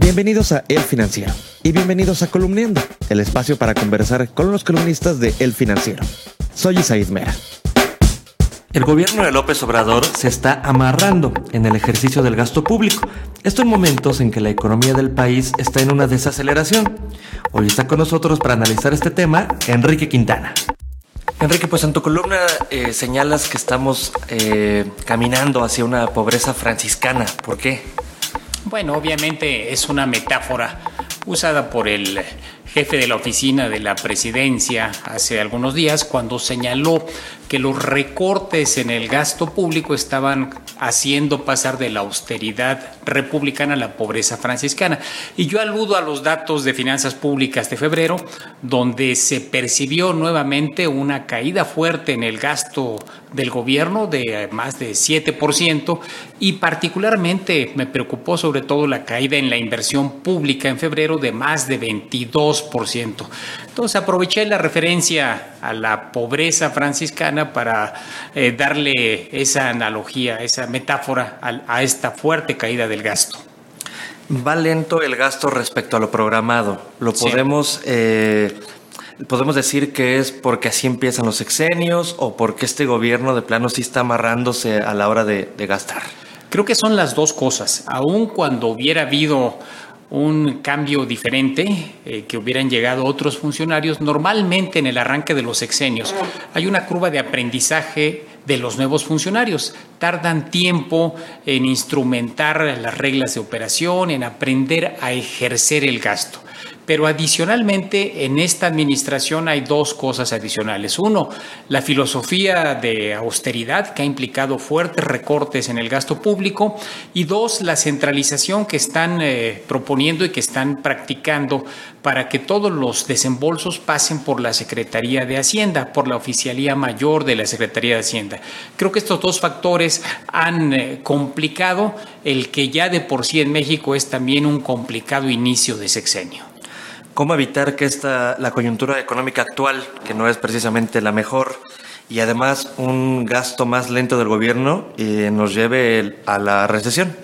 Bienvenidos a El Financiero y bienvenidos a Columniendo, el espacio para conversar con los columnistas de El Financiero. Soy Isaid Mera. El gobierno de López Obrador se está amarrando en el ejercicio del gasto público. Esto en momentos en que la economía del país está en una desaceleración. Hoy está con nosotros para analizar este tema Enrique Quintana. Enrique, pues en tu columna eh, señalas que estamos eh, caminando hacia una pobreza franciscana. ¿Por qué? Bueno, obviamente es una metáfora usada por el jefe de la oficina de la presidencia hace algunos días cuando señaló que los recortes en el gasto público estaban haciendo pasar de la austeridad republicana a la pobreza franciscana. Y yo aludo a los datos de finanzas públicas de febrero, donde se percibió nuevamente una caída fuerte en el gasto del gobierno de más de 7% y particularmente me preocupó sobre todo la caída en la inversión pública en febrero de más de 22%. Entonces aproveché la referencia a la pobreza franciscana para eh, darle esa analogía, esa metáfora a, esta fuerte caída del gasto. Va lento el gasto respecto a lo programado. Lo podemos, eh, podemos decir que es porque así empiezan los exenios o porque este gobierno de plano sí está amarrándose a la hora de, de gastar. Creo que son las dos cosas. Aun cuando hubiera habido un cambio diferente, eh, que hubieran llegado otros funcionarios. Normalmente en el arranque de los sexenios hay una curva de aprendizaje de los nuevos funcionarios. Tardan tiempo en instrumentar las reglas de operación, en aprender a ejercer el gasto. Pero adicionalmente, en esta administración hay dos cosas adicionales. Uno, la filosofía de austeridad que ha implicado fuertes recortes en el gasto público. Y dos, la centralización que están eh, proponiendo y que están practicando para que todos los desembolsos pasen por la Secretaría de Hacienda, por la oficialía mayor de la Secretaría de Hacienda. Creo que estos dos factores han eh, complicado el que ya de por sí en México es también un complicado inicio de sexenio. ¿Cómo evitar que esta, la coyuntura económica actual, que no es precisamente la mejor, y además un gasto más lento del gobierno, eh, nos lleve a la recesión?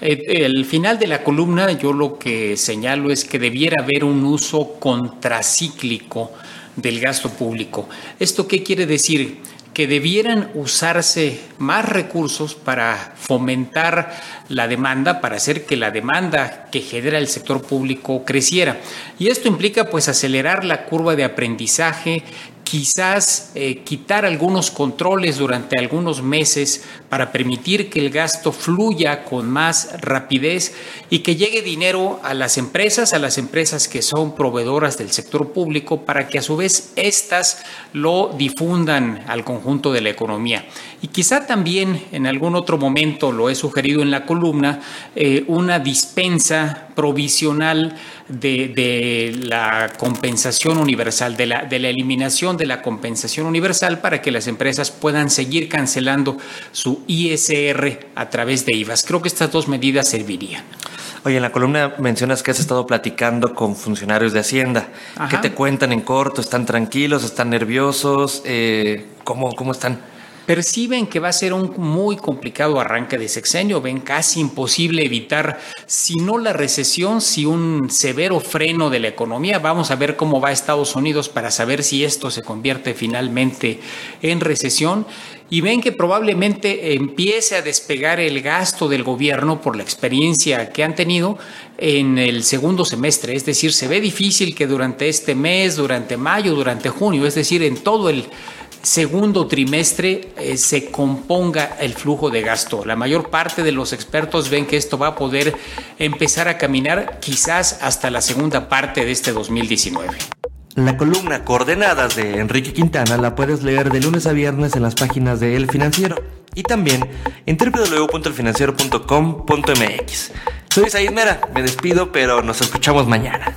Eh, el final de la columna yo lo que señalo es que debiera haber un uso contracíclico del gasto público. ¿Esto qué quiere decir? Que debieran usarse más recursos para fomentar la demanda, para hacer que la demanda que genera el sector público creciera. Y esto implica pues acelerar la curva de aprendizaje, quizás eh, quitar algunos controles durante algunos meses para permitir que el gasto fluya con más rapidez y que llegue dinero a las empresas, a las empresas que son proveedoras del sector público, para que a su vez éstas lo difundan al conjunto de la economía. Y quizá también en algún otro momento, lo he sugerido en la columna, eh, una dispensa provisional de, la compensación universal, de la, de la eliminación de la compensación universal para que las empresas puedan seguir cancelando su ISR a través de IVAs. Creo que estas dos medidas servirían. Oye, en la columna mencionas que has estado platicando con funcionarios de Hacienda. ¿Qué te cuentan en corto? ¿Están tranquilos? ¿Están nerviosos? Eh, ¿cómo, ¿Cómo están? Perciben que va a ser un muy complicado arranque de sexenio, ven casi imposible evitar, si no la recesión, si un severo freno de la economía. Vamos a ver cómo va Estados Unidos para saber si esto se convierte finalmente en recesión. Y ven que probablemente empiece a despegar el gasto del gobierno por la experiencia que han tenido en el segundo semestre. Es decir, se ve difícil que durante este mes, durante mayo, durante junio, es decir, en todo el segundo trimestre eh, se componga el flujo de gasto. La mayor parte de los expertos ven que esto va a poder empezar a caminar quizás hasta la segunda parte de este 2019. La columna Coordenadas de Enrique Quintana la puedes leer de lunes a viernes en las páginas de El Financiero y también en www.elfinanciero.com.mx. Soy Said Mera, me despido, pero nos escuchamos mañana.